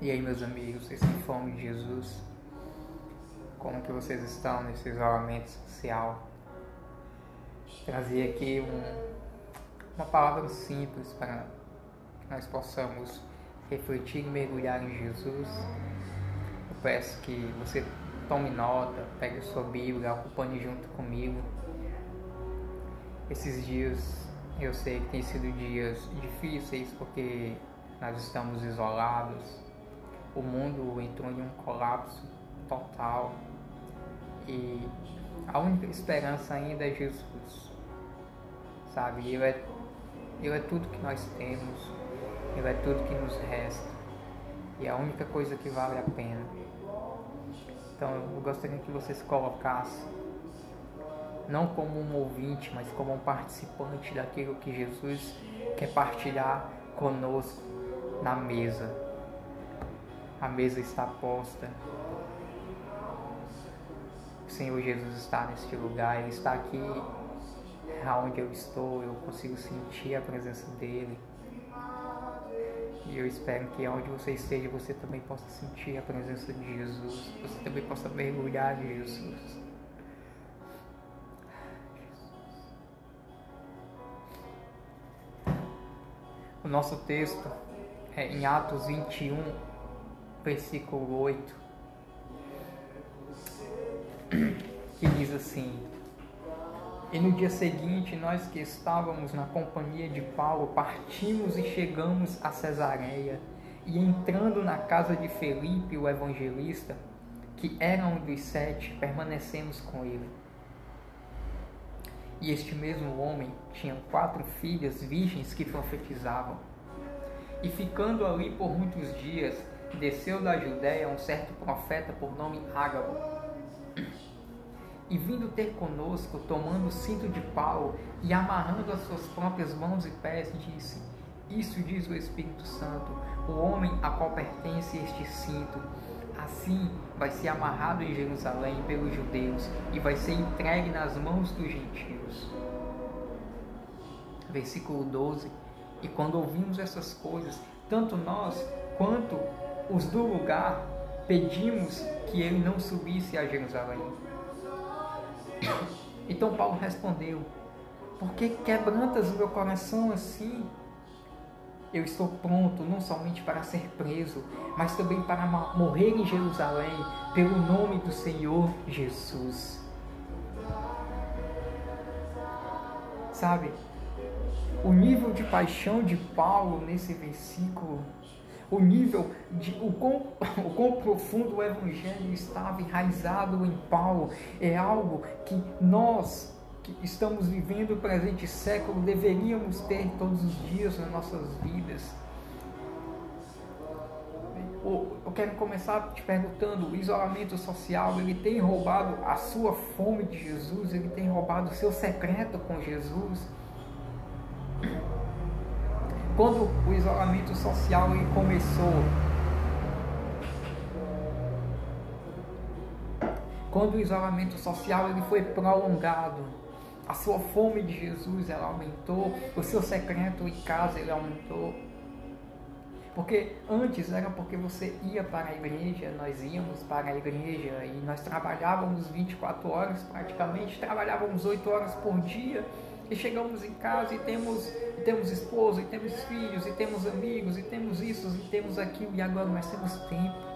E aí, meus amigos, vocês têm fome de Jesus? Como que vocês estão nesse isolamento social? Trazer aqui um, uma palavra simples para que nós possamos refletir e mergulhar em Jesus. Eu peço que você tome nota, pegue a sua Bíblia, acompanhe junto comigo. Esses dias eu sei que têm sido dias difíceis porque nós estamos isolados, o mundo entrou em um colapso total e a única esperança ainda é Jesus, sabe? Ele é, ele é tudo que nós temos, Ele é tudo que nos resta e é a única coisa que vale a pena. Então eu gostaria que você se colocasse não como um ouvinte, mas como um participante daquilo que Jesus quer partilhar conosco na mesa. A mesa está posta. O Senhor Jesus está neste lugar, Ele está aqui aonde eu estou, eu consigo sentir a presença dEle. E eu espero que onde você esteja, você também possa sentir a presença de Jesus. Você também possa mergulhar em Jesus. O nosso texto é em Atos 21, versículo 8, que diz assim: E no dia seguinte, nós que estávamos na companhia de Paulo, partimos e chegamos a Cesareia, e entrando na casa de Felipe, o evangelista, que era um dos sete, permanecemos com ele. E este mesmo homem tinha quatro filhas virgens que profetizavam. E ficando ali por muitos dias, desceu da Judéia um certo profeta por nome Ágabo. E vindo ter conosco, tomando o cinto de Paulo e amarrando as suas próprias mãos e pés, disse: Isso diz o Espírito Santo, o homem a qual pertence este cinto Assim vai ser amarrado em Jerusalém pelos judeus e vai ser entregue nas mãos dos gentios. Versículo 12. E quando ouvimos essas coisas, tanto nós quanto os do lugar pedimos que ele não subisse a Jerusalém. Então Paulo respondeu: Por que quebrantas o meu coração assim? eu estou pronto não somente para ser preso, mas também para morrer em Jerusalém pelo nome do Senhor Jesus. Sabe, o nível de paixão de Paulo nesse versículo, o nível de o quão, o quão profundo o evangelho estava enraizado em Paulo, é algo que nós que estamos vivendo o presente século deveríamos ter todos os dias nas nossas vidas. Eu quero começar te perguntando: o isolamento social ele tem roubado a sua fome de Jesus? Ele tem roubado o seu secreto com Jesus? Quando o isolamento social começou, quando o isolamento social ele foi prolongado, a sua fome de Jesus ela aumentou, o seu secreto em casa ele aumentou. Porque antes era porque você ia para a igreja, nós íamos para a igreja e nós trabalhávamos 24 horas praticamente, trabalhávamos 8 horas por dia e chegamos em casa e temos, e temos esposa, e temos filhos, e temos amigos, e temos isso, e temos aquilo, e agora nós temos tempo.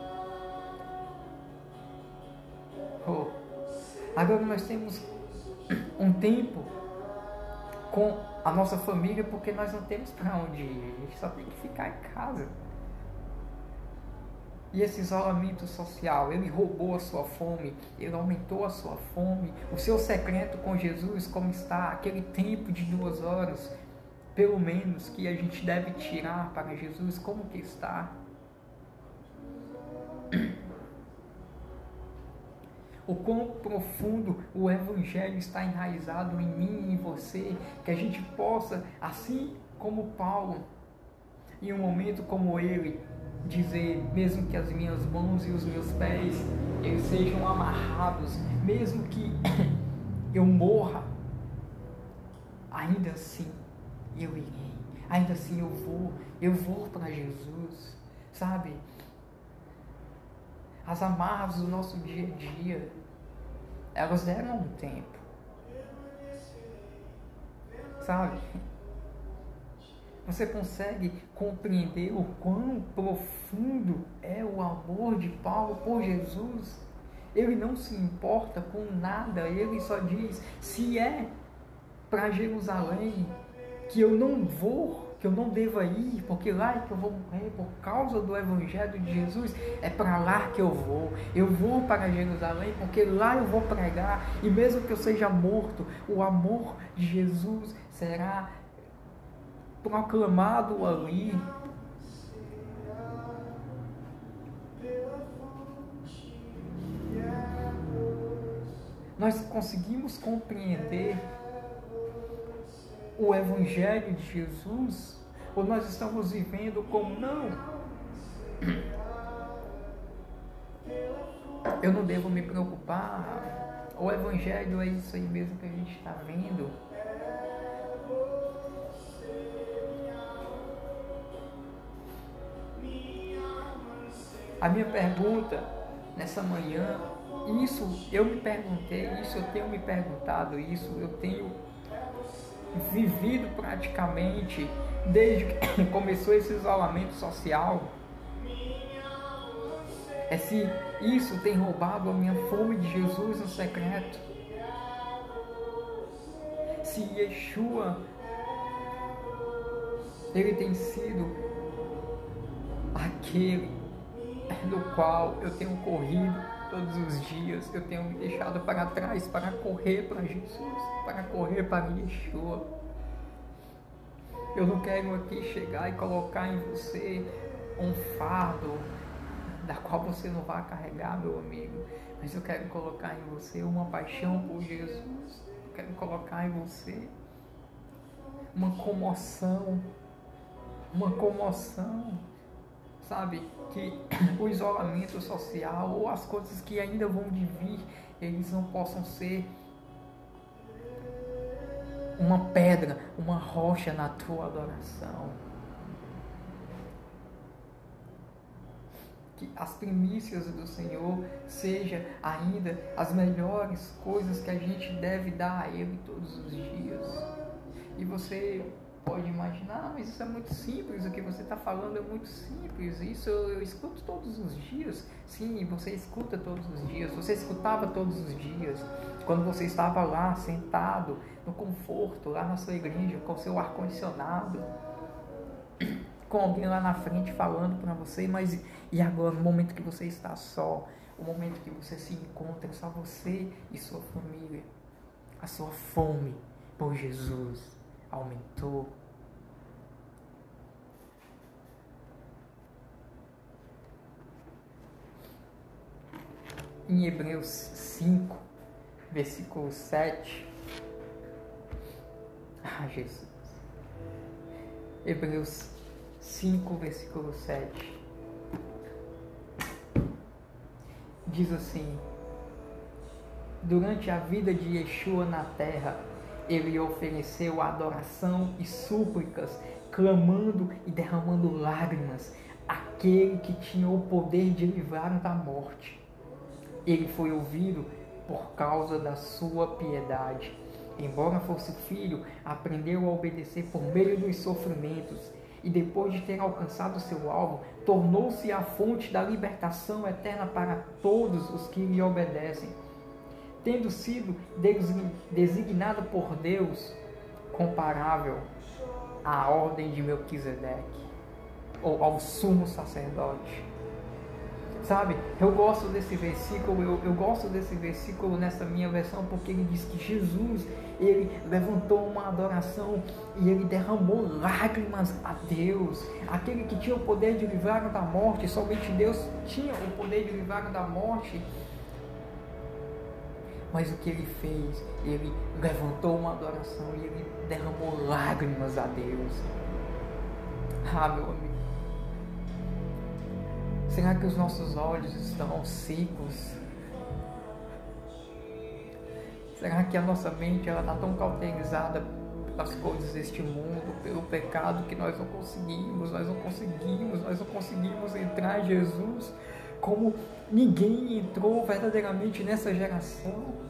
Oh, agora nós temos um tempo com a nossa família porque nós não temos para onde ir, a gente só tem que ficar em casa. E esse isolamento social, ele roubou a sua fome, ele aumentou a sua fome. O seu secreto com Jesus, como está, aquele tempo de duas horas, pelo menos, que a gente deve tirar para Jesus, como que está? o quão profundo o Evangelho está enraizado em mim e em você, que a gente possa, assim como Paulo, em um momento como ele, dizer, mesmo que as minhas mãos e os meus pés eles sejam amarrados, mesmo que eu morra, ainda assim eu irei, ainda assim eu vou, eu vou para Jesus, sabe? as amarras do nosso dia a dia, elas deram um tempo. Sabe? Você consegue compreender o quão profundo é o amor de Paulo por Jesus? Ele não se importa com nada, ele só diz: se é para Jerusalém, que eu não vou, que eu não devo ir, porque lá é que eu vou morrer por causa do Evangelho de Jesus, é para lá que eu vou. Eu vou para Jerusalém porque lá eu vou pregar, e mesmo que eu seja morto, o amor de Jesus será proclamado ali. Nós conseguimos compreender o Evangelho de Jesus? Ou nós estamos vivendo como não? Eu não devo me preocupar. O Evangelho é isso aí mesmo que a gente está vendo. A minha pergunta nessa manhã, isso eu me perguntei, isso eu tenho me perguntado, isso eu tenho vivido praticamente desde que começou esse isolamento social. É se isso tem roubado a minha fome de Jesus no secreto. Se Yeshua ele tem sido aquele do qual eu tenho corrido todos os dias, eu tenho me deixado para trás para correr para Jesus, para correr para Yeshua. Eu não quero aqui chegar e colocar em você um fardo da qual você não vai carregar, meu amigo, mas eu quero colocar em você uma paixão por Jesus. Eu quero colocar em você uma comoção, uma comoção sabe? Que o isolamento social ou as coisas que ainda vão de vir, eles não possam ser uma pedra, uma rocha na tua adoração. Que as primícias do Senhor sejam ainda as melhores coisas que a gente deve dar a Ele todos os dias. E você pode imaginar, mas isso é muito simples, o que você está falando é muito simples, isso eu, eu, escuto todos os dias. Sim, você escuta todos os dias, você escutava todos os dias, quando você estava lá sentado no conforto, lá na sua igreja, com seu ar-condicionado, com alguém lá na frente falando para você, mas e agora, no momento que você está só, o momento que você se encontra, só você e sua família, a sua fome por Jesus aumentou. Em Hebreus 5, versículo 7. Ah, Jesus. Hebreus 5, versículo 7. Diz assim: Durante a vida de Yeshua na terra, ele ofereceu adoração e súplicas, clamando e derramando lágrimas, aquele que tinha o poder de livrar da morte. Ele foi ouvido por causa da sua piedade. Embora fosse filho, aprendeu a obedecer por meio dos sofrimentos e depois de ter alcançado seu alvo, tornou-se a fonte da libertação eterna para todos os que lhe obedecem tendo sido designado por Deus comparável à ordem de Melquisedeque ou ao sumo sacerdote. Sabe, eu gosto desse versículo, eu, eu gosto desse versículo nessa minha versão porque ele diz que Jesus, ele levantou uma adoração e ele derramou lágrimas a Deus. Aquele que tinha o poder de livrar da morte, somente Deus tinha o poder de livrar da morte. Mas o que ele fez? Ele levantou uma adoração e ele derramou lágrimas a Deus. Ah, meu amigo. Será que os nossos olhos estão secos? Será que a nossa mente está tão cauterizada pelas coisas deste mundo, pelo pecado que nós não conseguimos, nós não conseguimos, nós não conseguimos entrar em Jesus como ninguém entrou verdadeiramente nessa geração.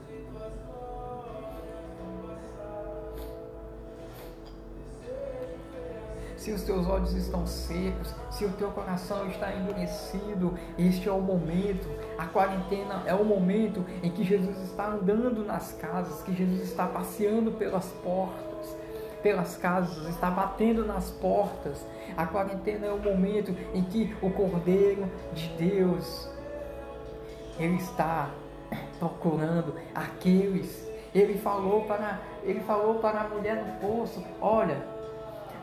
se os teus olhos estão secos, se o teu coração está endurecido, este é o momento. A quarentena é o momento em que Jesus está andando nas casas, que Jesus está passeando pelas portas, pelas casas, está batendo nas portas. A quarentena é o momento em que o Cordeiro de Deus ele está procurando aqueles. Ele falou para ele falou para a mulher no poço, olha,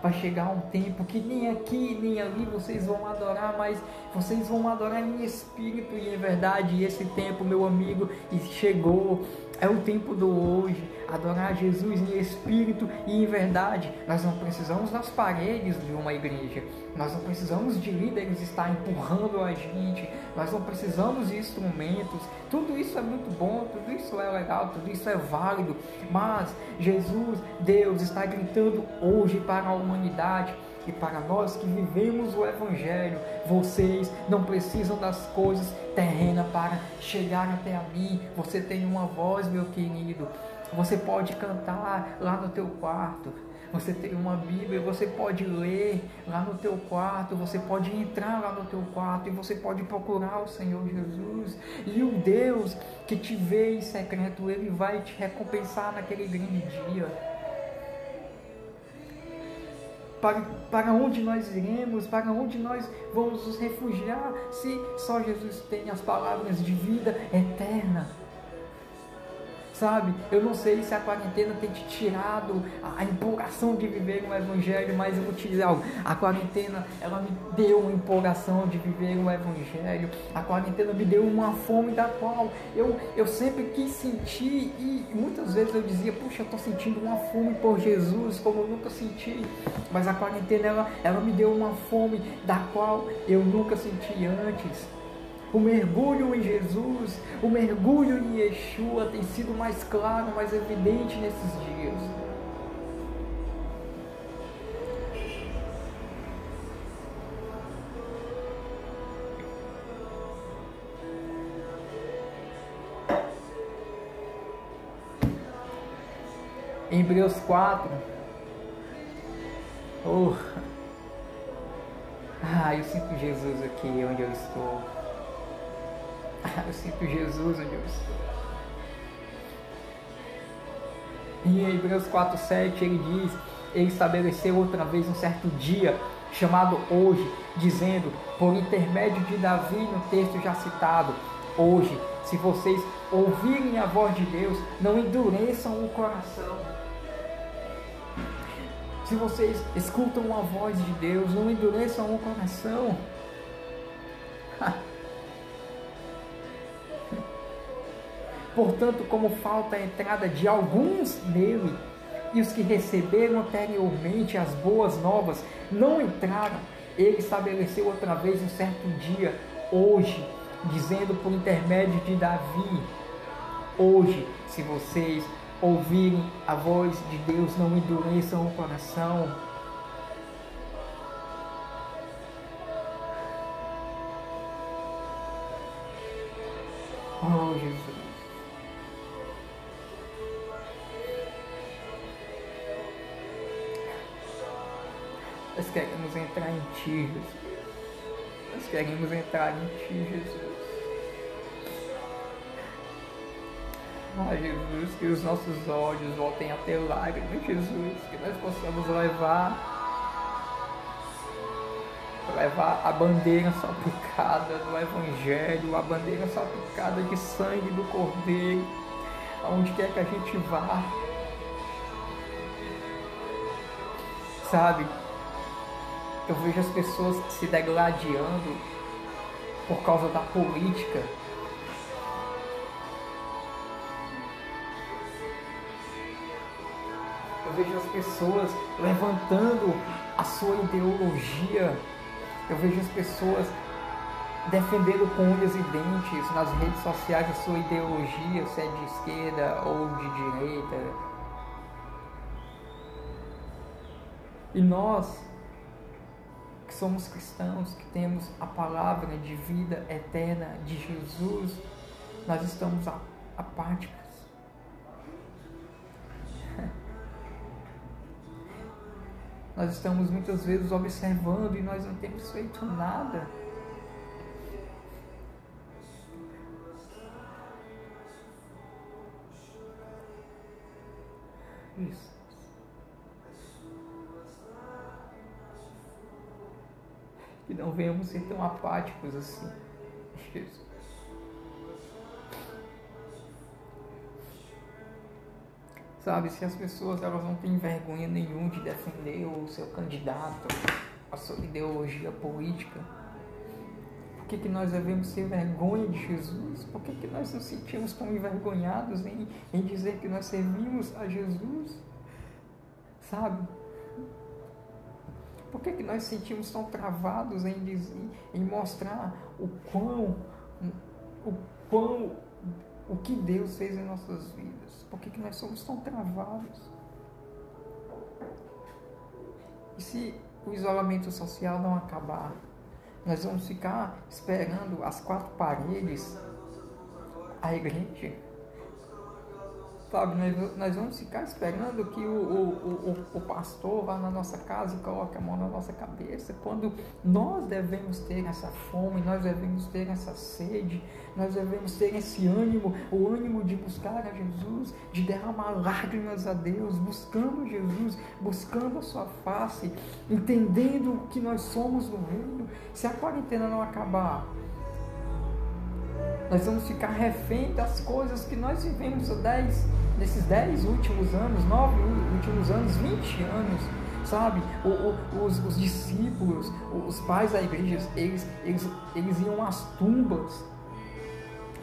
vai chegar um tempo que nem aqui nem ali vocês vão adorar, mas vocês vão adorar em espírito e em verdade. E esse tempo, meu amigo, chegou. É o tempo do hoje, adorar Jesus em espírito e em verdade. Nós não precisamos das paredes de uma igreja, nós não precisamos de líderes estar empurrando a gente, nós não precisamos de instrumentos. Tudo isso é muito bom, tudo isso é legal, tudo isso é válido, mas Jesus, Deus, está gritando hoje para a humanidade e para nós que vivemos o Evangelho, vocês não precisam das coisas terrenas para chegar até a mim. Você tem uma voz, meu querido. Você pode cantar lá no teu quarto. Você tem uma Bíblia, você pode ler lá no teu quarto, você pode entrar lá no teu quarto e você pode procurar o Senhor Jesus. E o Deus que te vê em secreto, ele vai te recompensar naquele grande dia para, para onde nós iremos, para onde nós vamos nos refugiar, se só Jesus tem as palavras de vida eterna sabe? Eu não sei se a quarentena tem te tirado a empolgação de viver um evangelho, mas eu vou te dizer algo. A quarentena, ela me deu uma empolgação de viver um evangelho. A quarentena me deu uma fome da qual eu, eu sempre quis sentir e muitas vezes eu dizia, puxa, eu estou sentindo uma fome por Jesus como eu nunca senti. Mas a quarentena, ela, ela me deu uma fome da qual eu nunca senti antes. O mergulho em Jesus, o mergulho em Yeshua tem sido mais claro, mais evidente nesses dias. Em Hebreus 4. Oh. Ah, eu sinto Jesus aqui onde eu estou. Eu sinto Jesus onde eu estou. Em Hebreus 4,7 ele diz: Ele estabeleceu outra vez um certo dia, chamado hoje, dizendo, por intermédio de Davi, no texto já citado, hoje, se vocês ouvirem a voz de Deus, não endureçam o coração. Se vocês escutam a voz de Deus, não endureçam o coração. Portanto, como falta a entrada de alguns nele, e os que receberam anteriormente as boas novas não entraram, ele estabeleceu outra vez um certo dia, hoje, dizendo por intermédio de Davi: Hoje, se vocês ouvirem a voz de Deus, não endureçam o coração. Ti, Jesus. Nós queremos entrar em Ti, Jesus. Ah, Jesus, que os nossos olhos voltem a ter lágrimas, Jesus, que nós possamos levar levar a bandeira salpicada do Evangelho, a bandeira salpicada de sangue do Cordeiro, aonde quer que a gente vá. Sabe, eu vejo as pessoas se degladiando por causa da política. Eu vejo as pessoas levantando a sua ideologia. Eu vejo as pessoas defendendo com unhas e dentes nas redes sociais a sua ideologia, se é de esquerda ou de direita. E nós somos cristãos, que temos a palavra de vida eterna de Jesus, nós estamos apáticos. Nós estamos muitas vezes observando e nós não temos feito nada. Isso. Que não venhamos ser tão apáticos assim. Jesus. Sabe, se as pessoas elas não têm vergonha nenhum de defender o seu candidato, a sua ideologia política, por que, que nós devemos ter vergonha de Jesus? Por que, que nós nos sentimos tão envergonhados em, em dizer que nós servimos a Jesus? Sabe? Por que, que nós sentimos tão travados em, dizer, em mostrar o quão, o quão, o que Deus fez em nossas vidas? Por que, que nós somos tão travados? E se o isolamento social não acabar, nós vamos ficar esperando as quatro paredes, a igreja, Sabe, nós, nós vamos ficar esperando que o, o, o, o, pastor vá na nossa casa e coloque a mão na nossa cabeça, quando nós devemos ter essa fome, nós devemos ter essa sede, nós devemos ter esse ânimo, o ânimo de buscar a Jesus, de derramar lágrimas a Deus, buscando Jesus, buscando a sua face, entendendo que nós somos no reino. Se a quarentena não acabar, nós vamos ficar refém das coisas que nós vivemos dez, nesses 10 últimos anos, 9 últimos anos, 20 anos, sabe? O, o, os, os, discípulos, os pais da igreja, eles, eles, eles iam às tumbas,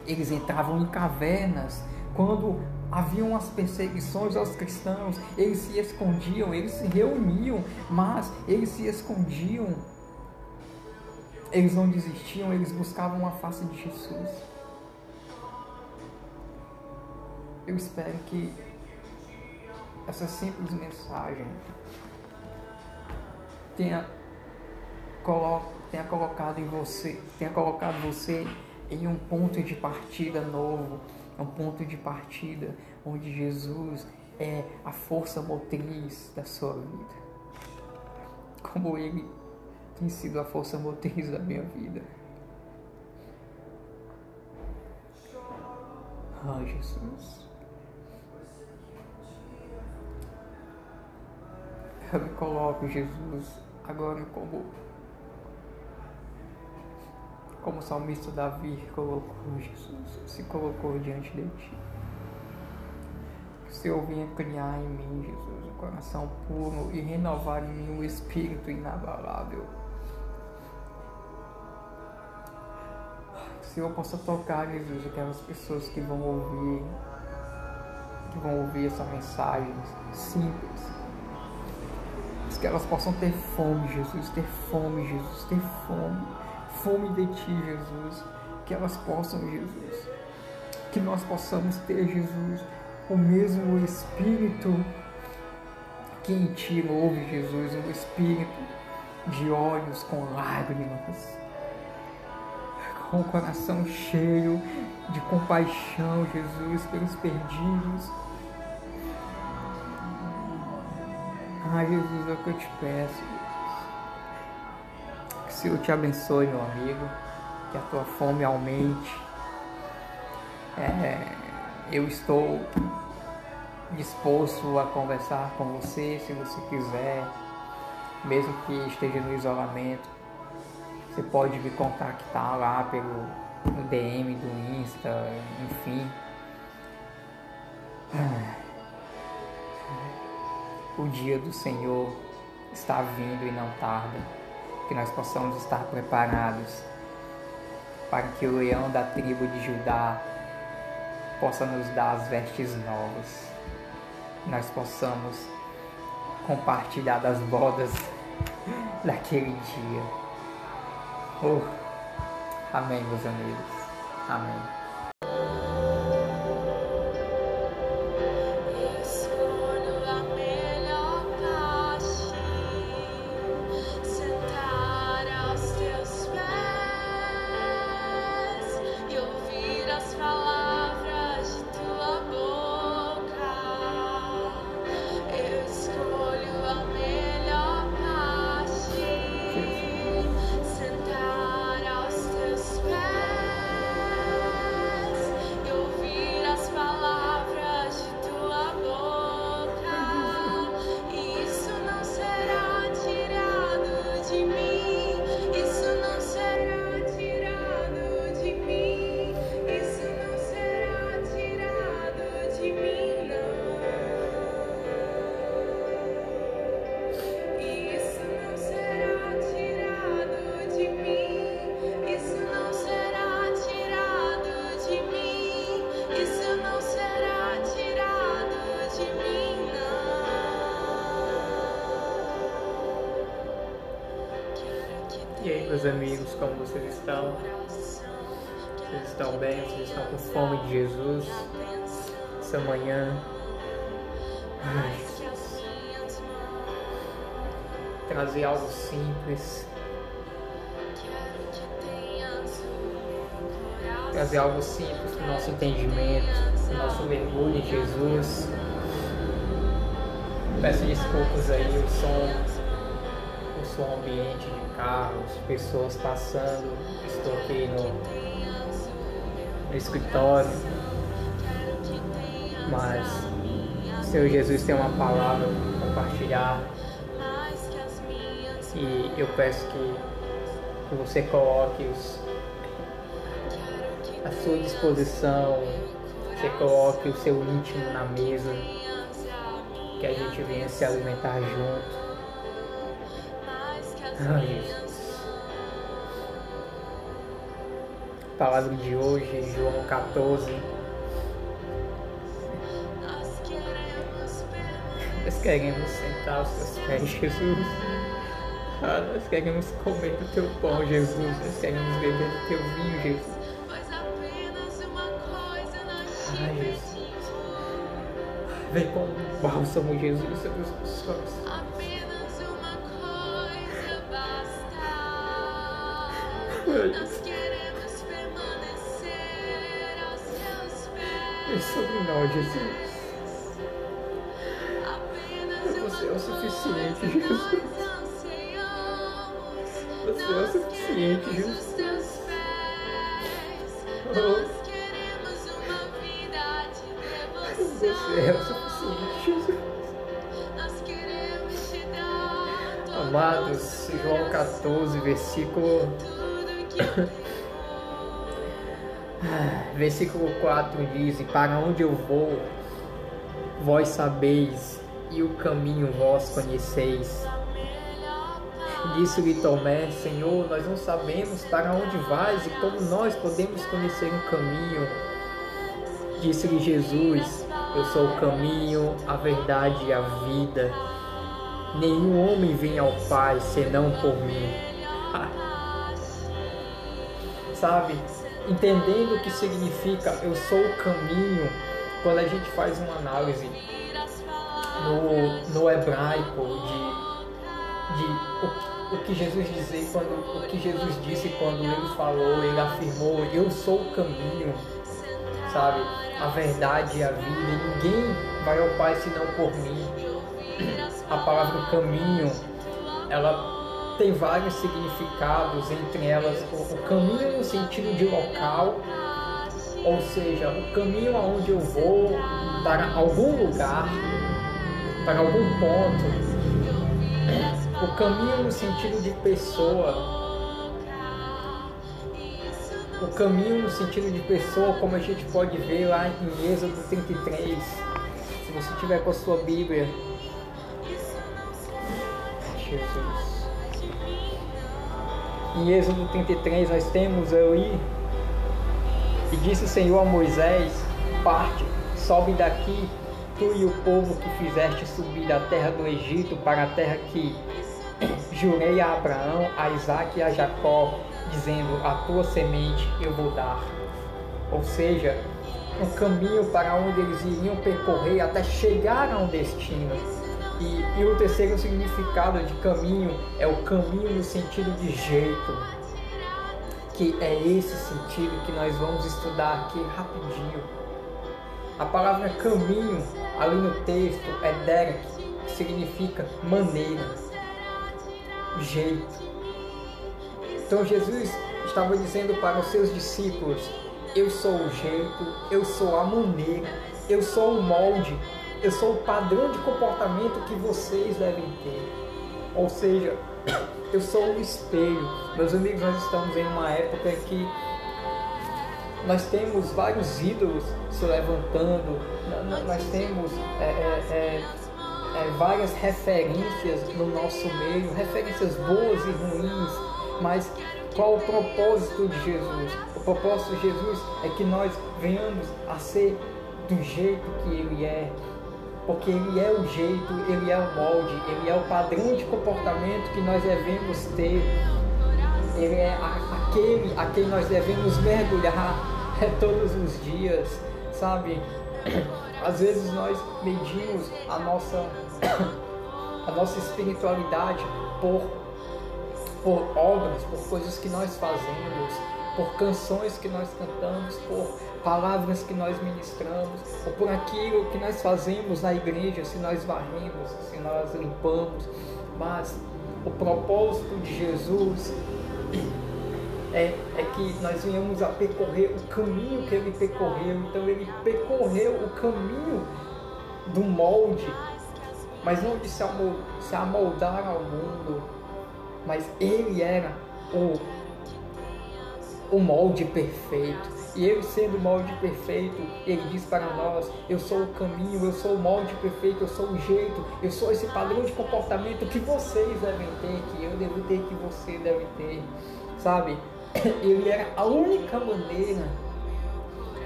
eles entravam em cavernas, quando haviam as perseguições aos cristãos, eles se escondiam, eles se reuniam, mas eles se escondiam. Eles não desistiam, eles buscavam a face de Jesus. Eu espero que essa simples mensagem tenha, colo tenha colocado em você, tenha colocado você em um ponto de partida novo, um ponto de partida onde Jesus é a força motriz da sua vida. Como ele tem sido a força motriz da minha vida. Ah, Jesus. Eu me coloco, Jesus, agora como como o salmista Davi colocou Jesus, se colocou diante de ti. Que o Senhor venha criar em mim, Jesus, um coração puro e renovar em mim um espírito inabalável. Que o Senhor possa tocar, Jesus, aquelas pessoas que vão ouvir, que vão ouvir essa mensagem simples que elas possam ter fome, Jesus, ter fome, Jesus, ter fome, fome de Ti, Jesus, que elas possam, Jesus, que nós possamos ter, Jesus, o mesmo Espírito que em Ti ouve, Jesus, um Espírito de olhos com lágrimas, com o coração cheio de compaixão, Jesus, pelos perdidos Ah, Jesus, é o que eu te peço. Que o Senhor te abençoe, meu amigo. Que a tua fome aumente. É, eu estou disposto a conversar com você se você quiser, mesmo que esteja no isolamento. Você pode me contactar lá pelo DM do Insta, enfim. O dia do Senhor está vindo e não tarda, que nós possamos estar preparados para que o leão da tribo de Judá possa nos dar as vestes novas, nós possamos compartilhar das bodas daquele dia. Oh, amém, meus amigos. Amém. Estão? Vocês estão bem? Vocês estão com fome de Jesus? Essa manhã. Trazer algo simples. Trazer algo simples para o nosso entendimento, para o nosso mergulho em Jesus. Peço desculpas aí, o som som ambiente de carros, pessoas passando. Estou aqui no, no escritório. Mas Senhor Jesus tem uma palavra para compartilhar. E eu peço que, que você coloque os, sua disposição, você coloque o seu íntimo na mesa, que a gente venha se alimentar junto. Ai, Palavra de hoje, João 14. Nós queremos sentar aos teus pés, Jesus. Ah, nós queremos comer do teu pão, Jesus. Nós queremos beber do teu vinho, Jesus. Jesus. Vem com o bálsamo, Jesus, sobre os nossos corações. Nós queremos permanecer aos teus pés. E sobre nós, Jesus. Você é o suficiente, Jesus. Você é o suficiente, Jesus. Oh. Você é o suficiente, Jesus. Amados, João 14, versículo Versículo 4 diz: Para onde eu vou, vós sabeis, e o caminho vós conheceis. Disse-lhe Tomé: Senhor, nós não sabemos para onde vais e como nós podemos conhecer um caminho. Disse-lhe Jesus: Eu sou o caminho, a verdade e a vida. Nenhum homem vem ao Pai senão por mim sabe? Entendendo o que significa eu sou o caminho, quando a gente faz uma análise no, no hebraico de, de o, o que Jesus dizia quando o que Jesus disse quando ele falou, ele afirmou, eu sou o caminho, sabe? A verdade e a vida, ninguém vai ao Pai senão por mim. A palavra caminho, ela tem vários significados, entre elas o, caminho no sentido de local, ou seja, o caminho aonde eu vou para algum lugar, para algum ponto. O caminho no sentido de pessoa. O caminho no sentido de pessoa, como a gente pode ver lá em Êxodo 33. Se você tiver com a sua Bíblia. Jesus. Em Êxodo 33 nós temos ali, e disse o Senhor a Moisés, parte, sobe daqui, tu e o povo que fizeste subir da terra do Egito para a terra que jurei a Abraão, a Isaac e a Jacó, dizendo, a tua semente eu vou dar. Ou seja, um caminho para onde eles iriam percorrer até chegar a um destino. E, e o terceiro significado de caminho é o caminho no sentido de jeito, que é esse sentido que nós vamos estudar aqui rapidinho. A palavra caminho, ali no texto, é derek, que significa maneira, jeito. Então Jesus estava dizendo para os seus discípulos: Eu sou o jeito, eu sou a maneira, eu sou o molde, eu sou o padrão de comportamento que vocês devem ter. Ou seja, eu sou o espelho. Meus amigos, nós estamos em uma época em que nós temos vários ídolos se levantando, nós temos é, é, é, é, várias referências no nosso meio, referências boas e ruins, mas qual o propósito de Jesus? O propósito de Jesus é que nós venhamos a ser do jeito que Ele é, porque ele é o jeito, ele é o molde, ele é o padrão de comportamento que nós devemos ter. Ele é aquele a quem nós devemos mergulhar todos os dias, sabe? Às vezes nós medimos a nossa, a nossa espiritualidade por, por obras, por coisas que nós fazemos, por canções que nós cantamos, por palavras que nós ministramos, ou por aquilo que nós fazemos na igreja, se nós varremos, se nós limpamos. Mas o propósito de Jesus é, é que nós venhamos a percorrer o caminho que ele percorreu. Então ele percorreu o caminho do molde, mas não de se amoldar ao mundo, mas ele era o, o molde perfeito. E ele sendo o molde perfeito, ele diz para nós: Eu sou o caminho, eu sou o molde perfeito, eu sou o jeito, eu sou esse padrão de comportamento que vocês devem ter, que eu devo ter, que você deve ter. Sabe? Ele era a única maneira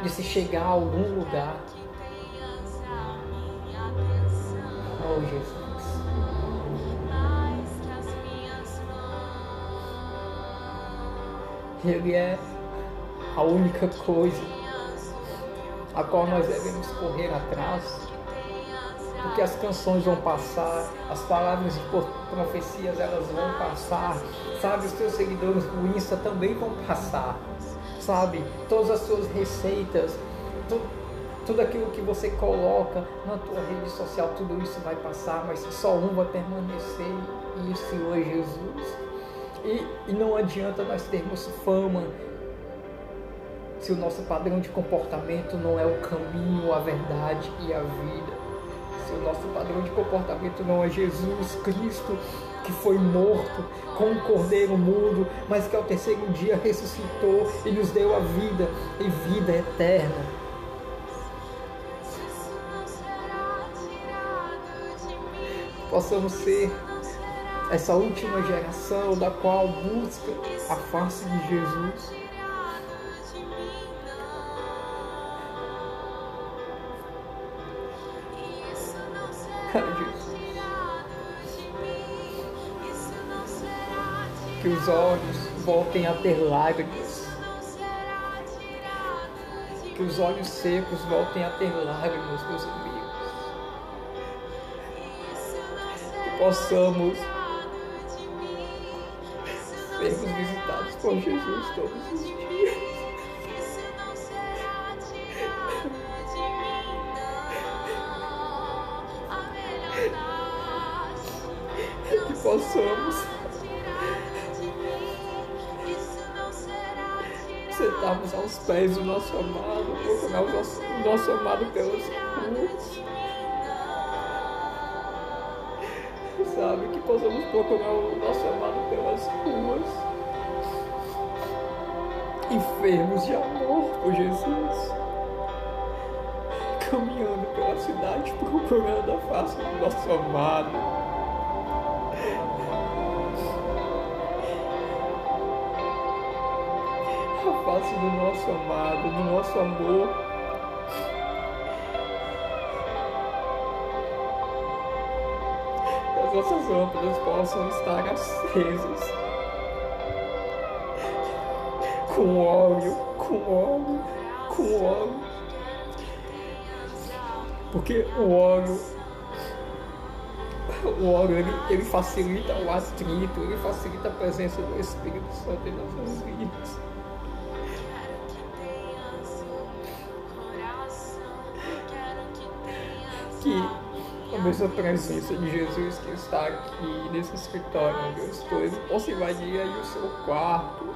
de se chegar a algum lugar. Oh Jesus. Ele é a única coisa a qual nós devemos correr atrás. Porque as canções vão passar, as palavras de profecias elas vão passar, sabe? Os teus seguidores do Insta também vão passar, sabe? Todas as suas receitas, tudo, tudo aquilo que você coloca na tua rede social, tudo isso vai passar, mas só um vai permanecer, e o Senhor Jesus. E, e não adianta nós termos fama, se o nosso padrão de comportamento não é o caminho, a verdade e a vida. Se o nosso padrão de comportamento não é Jesus Cristo, que foi morto como um cordeiro mudo, mas que ao terceiro dia ressuscitou e nos deu a vida e vida eterna. Possamos ser essa última geração da qual busca a face de Jesus Que os olhos voltem a ter lágrimas. Que os olhos secos voltem a ter lágrimas, meus amigos. Que possamos por Jesus todos os dias. possamos sentarmos aos pés do nosso amado, procurar o nosso, o nosso amado pelas ruas. Sabe, que possamos procurar o nosso amado pelas ruas, enfermos de amor por Jesus, caminhando pela cidade, procurando a face do nosso amado. face do nosso amado, do nosso amor. Que as nossas lâmpadas possam estar acesas com óleo, com óleo, com óleo. Porque o óleo, o óleo ele, ele facilita o atrito, ele facilita a presença do Espírito Santo em nossas vidas. que a mesma presença de Jesus que está aqui nesse escritório onde eu estou, ele possa invadir aí o seu quarto,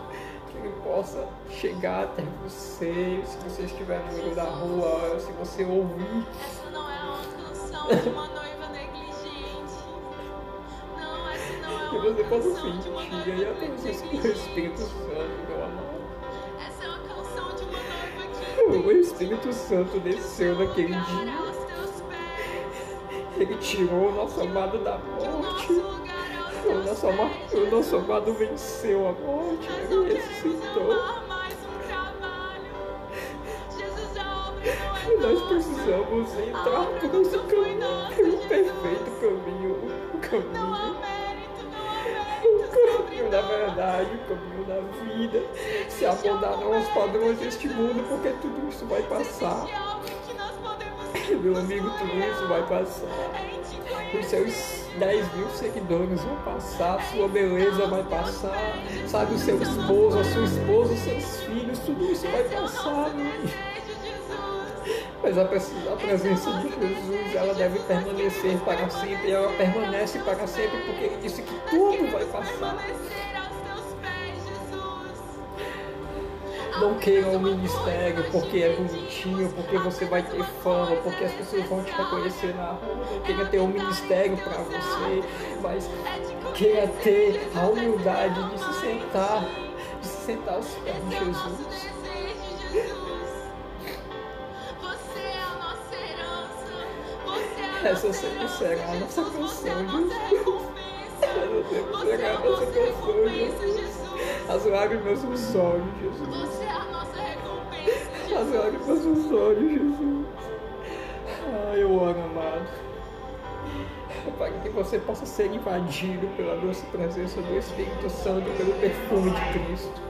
ele possa chegar até você, se você estiver no meio da rua, se você ouvir. Essa não é uma canção de uma noiva negligente. Não, essa não é uma Que você possa canção de uma sentir aí noiva a presença do negligente. Espírito Santo, meu amor. Essa é uma canção de uma noiva que O Espírito Santo desceu naquele dia. Ele tirou o nosso amado da o morte. O teus nosso, ama- o nosso amado venceu a morte, queremos ressuscitou. um é E nós precisamos entrar por foi caminho, pelo Jesus. perfeito caminho, o caminho, o caminho da verdade, o caminho da vida, se amoldar aos padrões deste mundo, porque tudo isso vai passar. Meu amigo, tudo isso vai passar. Os seus 10 mil seguidores vão passar, sua beleza vai passar, sabe, o seu esposo, a sua esposa, os seus filhos, tudo isso vai passar. Meu mas a, presença de Jesus, ela deve permanecer para sempre, ela permanece para sempre, porque ele disse que tudo vai passar. Não queira o ministério porque é bonitinho, porque você vai ter fama, porque as pessoas vão te reconhecer na rua. Queira ter um ministério para você, mas queira ter a humildade de se sentar, de se sentar aos pés de Jesus. Essa sempre será a nossa canção, Jesus. Essa sempre será a nossa canção, Jesus. As lágrimas nos olhos, Jesus. As lágrimas nos olhos, Jesus. Ai, eu oro, amado. Para que você possa ser invadido pela doce presença do Espírito Santo, pelo perfume de Cristo.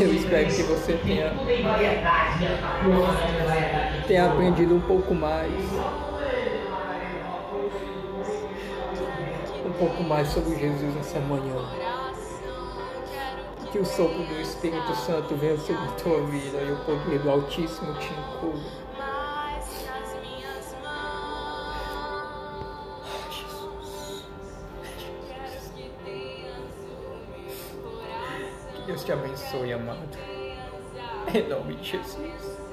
Eu espero que você tenha, tenha aprendido um pouco mais. Pouco mais sobre Jesus nessa manhã. Que o sopro do Espírito Santo venha sobre a tua vida e o poder do Altíssimo te encolha. Deus te abençoe, amado. Em nome de Jesus.